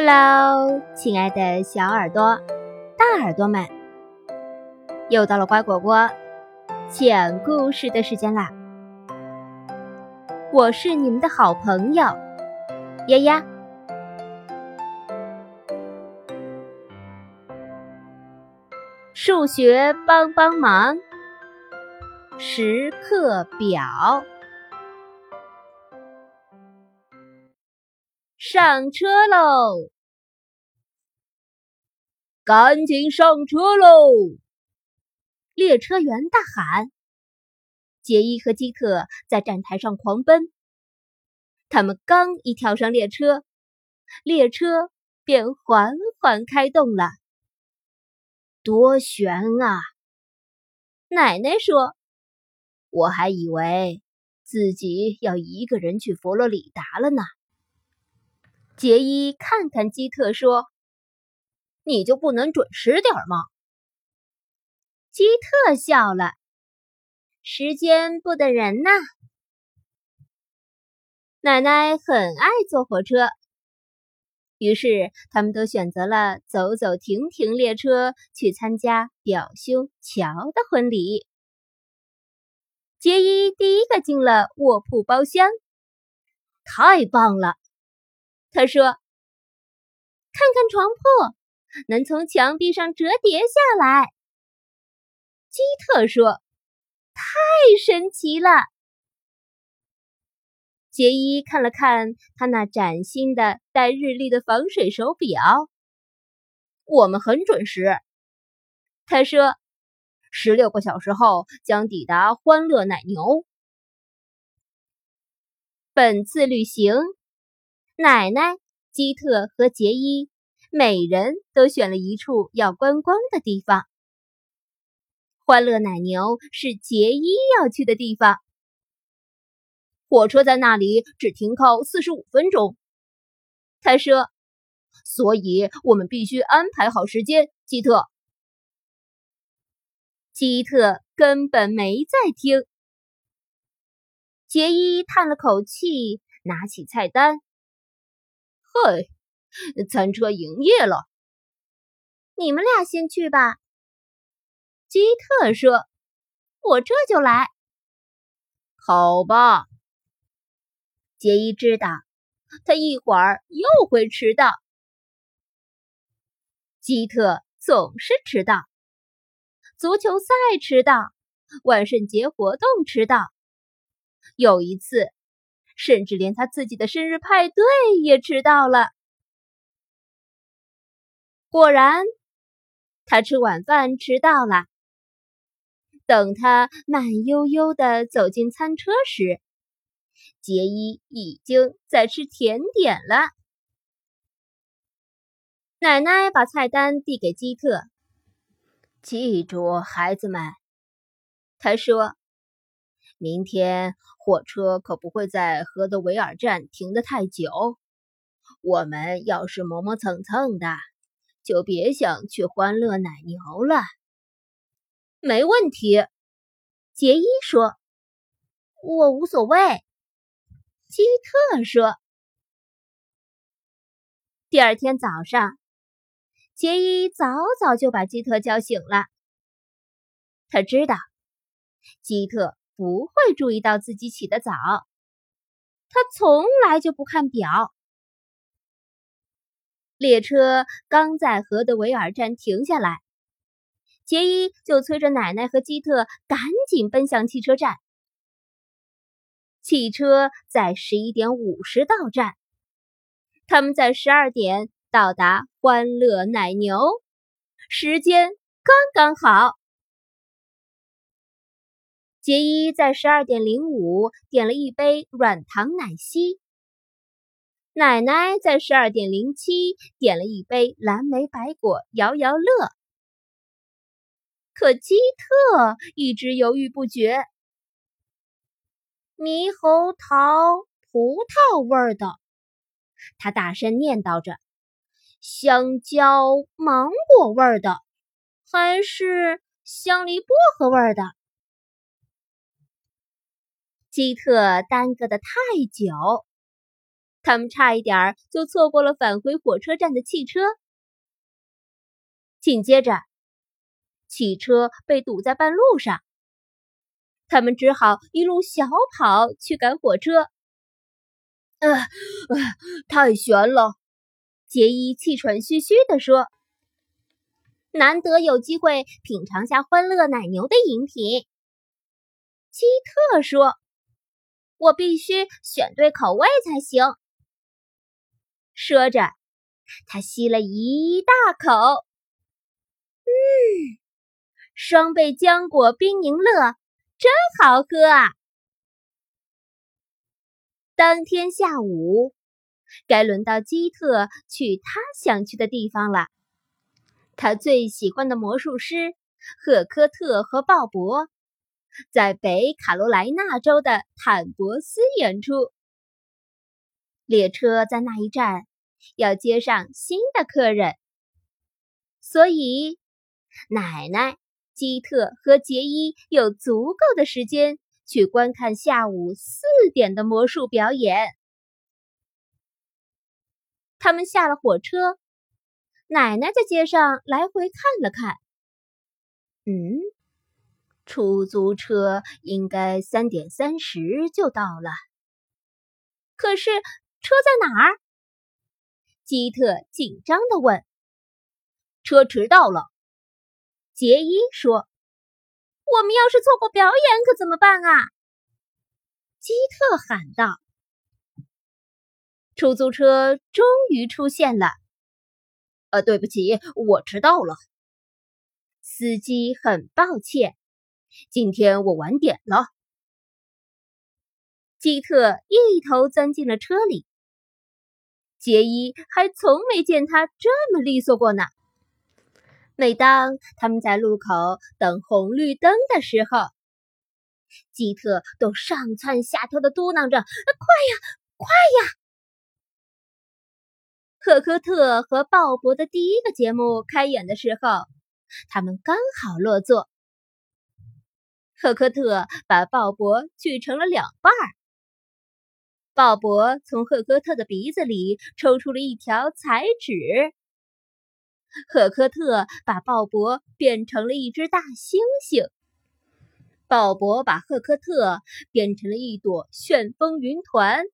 Hello，亲爱的小耳朵、大耳朵们，又到了乖果果讲故事的时间啦！我是你们的好朋友丫丫。数学帮帮忙，时刻表，上车喽！赶紧上车喽！列车员大喊。杰伊和基特在站台上狂奔。他们刚一跳上列车，列车便缓缓开动了。多悬啊！奶奶说：“我还以为自己要一个人去佛罗里达了呢。”杰伊看看基特说：“你就不能准时点吗？”基特笑了：“时间不等人呐。”奶奶很爱坐火车。于是，他们都选择了走走停停列车去参加表兄乔的婚礼。杰伊第一个进了卧铺包厢，太棒了！他说：“看看床铺，能从墙壁上折叠下来。”基特说：“太神奇了！”杰伊看了看他那崭新的带日历的防水手表，我们很准时。他说：“十六个小时后将抵达欢乐奶牛。”本次旅行，奶奶、基特和杰伊每人都选了一处要观光的地方。欢乐奶牛是杰伊要去的地方。火车在那里只停靠四十五分钟，他说，所以我们必须安排好时间。基特，基特根本没在听。杰伊叹了口气，拿起菜单。嘿，餐车营业了，你们俩先去吧。基特说：“我这就来。”好吧。杰伊知道，他一会儿又会迟到。基特总是迟到，足球赛迟到，万圣节活动迟到，有一次，甚至连他自己的生日派对也迟到了。果然，他吃晚饭迟到了。等他慢悠悠的走进餐车时，杰伊已经在吃甜点了。奶奶把菜单递给基特，记住，孩子们，他说：“明天火车可不会在河德维尔站停得太久。我们要是磨磨蹭蹭的，就别想去欢乐奶牛了。”没问题，杰伊说：“我无所谓。”基特说：“第二天早上，杰伊早早就把基特叫醒了。他知道基特不会注意到自己起得早，他从来就不看表。列车刚在河德维尔站停下来，杰伊就催着奶奶和基特赶紧奔向汽车站。”汽车在十一点五十到站，他们在十二点到达欢乐奶牛，时间刚刚好。杰伊在十二点零五点了一杯软糖奶昔，奶奶在十二点零七点了一杯蓝莓白果摇摇乐，可基特一直犹豫不决。猕猴桃葡萄味儿的，他大声念叨着：“香蕉芒果味儿的，还是香梨薄荷味儿的？”基特耽搁的太久，他们差一点就错过了返回火车站的汽车。紧接着，汽车被堵在半路上，他们只好一路小跑去赶火车。呃，太悬了！杰伊气喘吁吁地说：“难得有机会品尝下欢乐奶牛的饮品。”基特说：“我必须选对口味才行。”说着，他吸了一大口。嗯，双倍浆果冰柠乐真好喝啊！当天下午，该轮到基特去他想去的地方了。他最喜欢的魔术师赫科特和鲍勃。在北卡罗来纳州的坦博斯演出，列车在那一站要接上新的客人，所以奶奶、基特和杰伊有足够的时间去观看下午四点的魔术表演。他们下了火车，奶奶在街上来回看了看，嗯。出租车应该三点三十就到了，可是车在哪儿？基特紧张的问。车迟到了，杰伊说。我们要是错过表演可怎么办啊？基特喊道。出租车终于出现了。呃，对不起，我迟到了。司机很抱歉。今天我晚点了。基特一头钻进了车里。杰伊还从没见他这么利索过呢。每当他们在路口等红绿灯的时候，基特都上蹿下跳的嘟囔着：“快呀，快呀！”赫科特和鲍勃的第一个节目开演的时候，他们刚好落座。赫科特把鲍勃锯成了两半儿。鲍勃从赫科特的鼻子里抽出了一条彩纸。赫科特把鲍勃变成了一只大猩猩。鲍勃把赫科特变成了一朵旋风云团，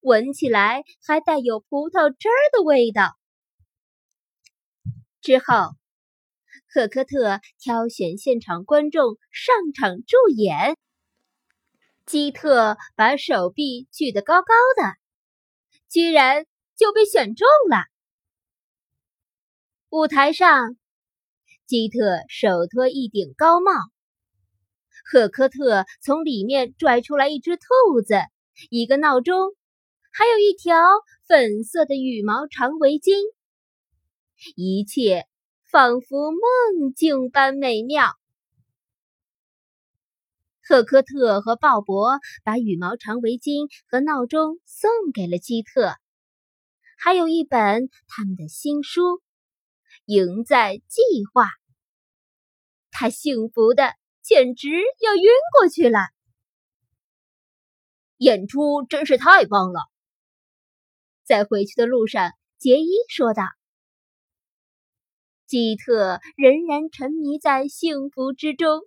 闻起来还带有葡萄汁儿的味道。之后。赫科特挑选现场观众上场助演。基特把手臂举得高高的，居然就被选中了。舞台上，基特手托一顶高帽，赫科特从里面拽出来一只兔子、一个闹钟，还有一条粉色的羽毛长围巾，一切。仿佛梦境般美妙。赫科特和鲍勃把羽毛长围巾和闹钟送给了基特，还有一本他们的新书《赢在计划》。他幸福的简直要晕过去了。演出真是太棒了！在回去的路上，杰伊说道。基特仍然沉迷在幸福之中。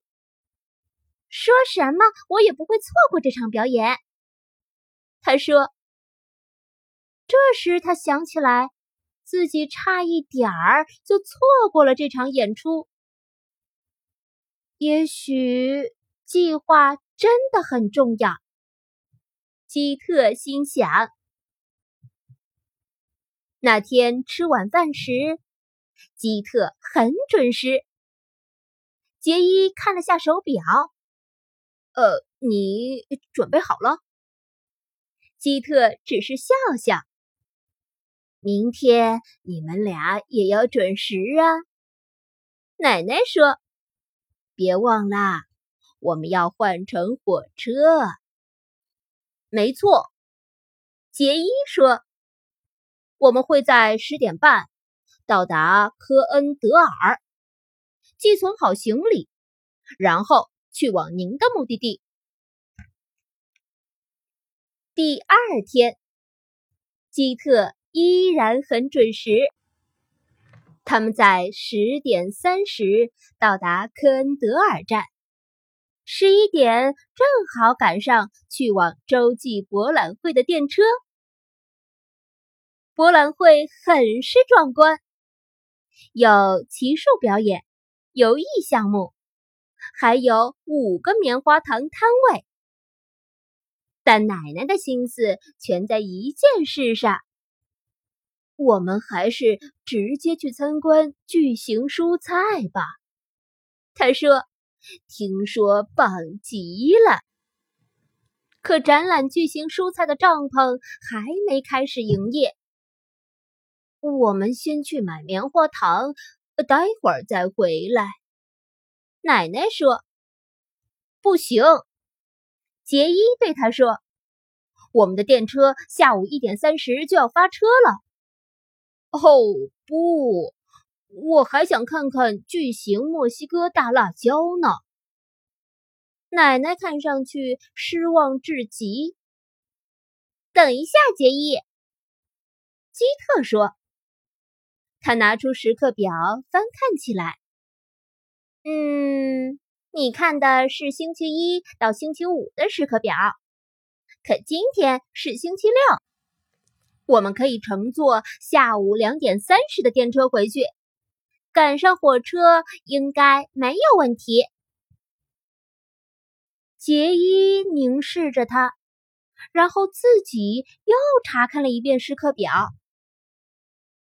说什么我也不会错过这场表演，他说。这时他想起来，自己差一点儿就错过了这场演出。也许计划真的很重要，基特心想。那天吃晚饭时。基特很准时。杰伊看了下手表，呃，你准备好了？基特只是笑笑。明天你们俩也要准时啊。奶奶说：“别忘了，我们要换乘火车。”没错，杰伊说：“我们会在十点半。”到达科恩德尔，寄存好行李，然后去往您的目的地。第二天，基特依然很准时。他们在十点三十到达科恩德尔站，十一点正好赶上去往洲际博览会的电车。博览会很是壮观，有骑术表演、游艺项目，还有五个棉花糖摊位。但奶奶的心思全在一件事上。我们还是直接去参观巨型蔬菜吧，他说：“听说棒极了。”可展览巨型蔬菜的帐篷还没开始营业。我们先去买棉花糖，待会儿再回来。奶奶说：“不行。”杰伊对他说：“我们的电车下午一点三十就要发车了。”哦不，我还想看看巨型墨西哥大辣椒呢。奶奶看上去失望至极。等一下，杰伊，基特说。他拿出时刻表翻看起来。嗯，你看的是星期一到星期五的时刻表，可今天是星期六。我们可以乘坐下午两点三十的电车回去，赶上火车应该没有问题。杰伊凝视着他，然后自己又查看了一遍时刻表。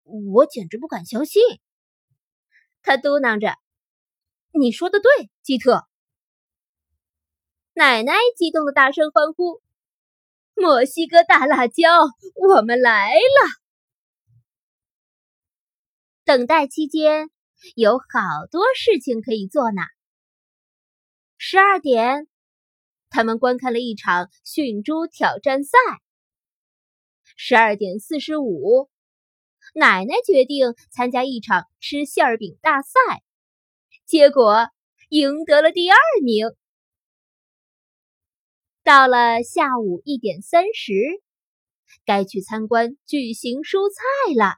我简直不敢相信，他嘟囔着：“你说的对，基特。”奶奶激动的大声欢呼。墨西哥大辣椒，我们来了。等待期间有好多事情可以做呢。十二点，他们观看了一场驯猪挑战赛。十二点四十五，奶奶决定参加一场吃馅饼大赛，结果赢得了第二名。到了下午一点三十，该去参观巨型蔬菜了。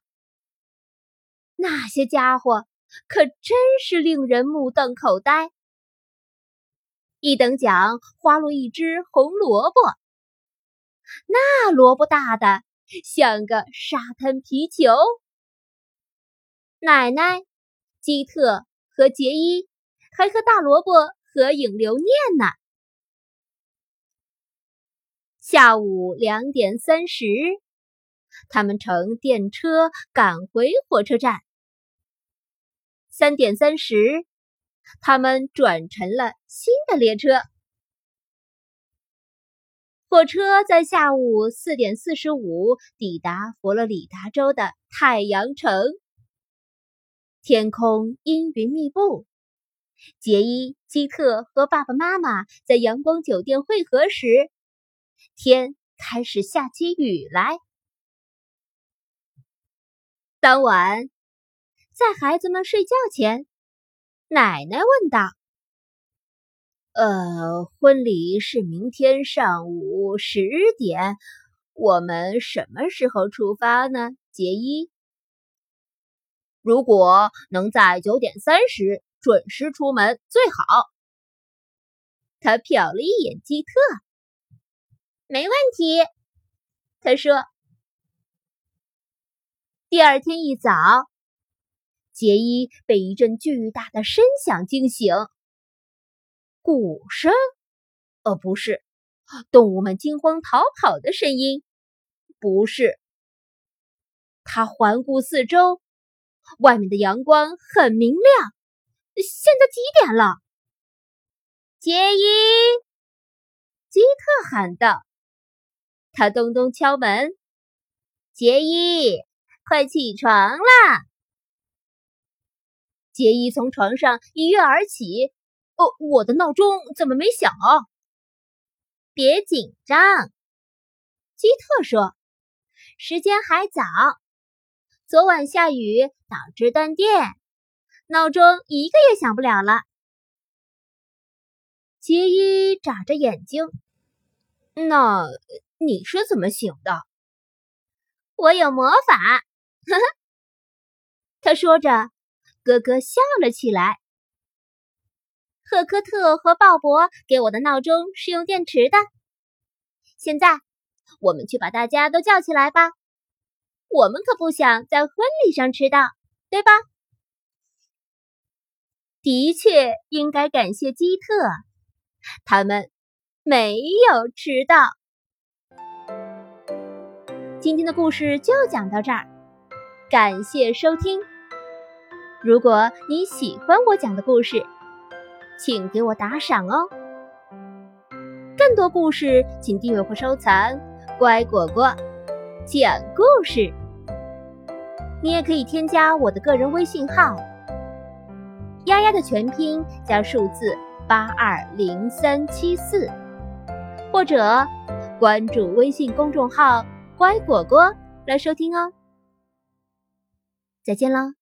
那些家伙可真是令人目瞪口呆。一等奖花落一只红萝卜，那萝卜大的像个沙滩皮球。奶奶、基特和杰伊还和大萝卜合影留念呢。下午两点三十，他们乘电车赶回火车站。三点三十，他们转乘了新的列车。火车在下午四点四十五抵达佛罗里达州的太阳城。天空阴云密布。杰伊、基特和爸爸妈妈在阳光酒店汇合时。天开始下起雨来。当晚，在孩子们睡觉前，奶奶问道：“呃，婚礼是明天上午十点，我们什么时候出发呢？”杰伊：“如果能在九点三十准时出门最好。”他瞟了一眼基特。没问题，他说。第二天一早，杰伊被一阵巨大的声响惊醒。鼓声？呃，不是，动物们惊慌逃跑的声音？不是。他环顾四周，外面的阳光很明亮。现在几点了？杰伊，基特喊道。他咚咚敲门，杰伊，快起床啦！杰伊从床上一跃而起。哦，我的闹钟怎么没响啊？别紧张，基特说，时间还早。昨晚下雨导致断电，闹钟一个也响不了了。杰伊眨着眼睛，那。你是怎么醒的？我有魔法。呵呵，他说着，咯咯笑了起来。赫科特和鲍勃给我的闹钟是用电池的。现在，我们去把大家都叫起来吧。我们可不想在婚礼上迟到，对吧？的确，应该感谢基特，他们没有迟到。今天的故事就讲到这儿，感谢收听。如果你喜欢我讲的故事，请给我打赏哦！更多故事，请订阅或收藏“乖果果讲故事”。你也可以添加我的个人微信号“丫丫”的全拼加数字八二零三七四，或者关注微信公众号“乖果果”来收听哦。再见了。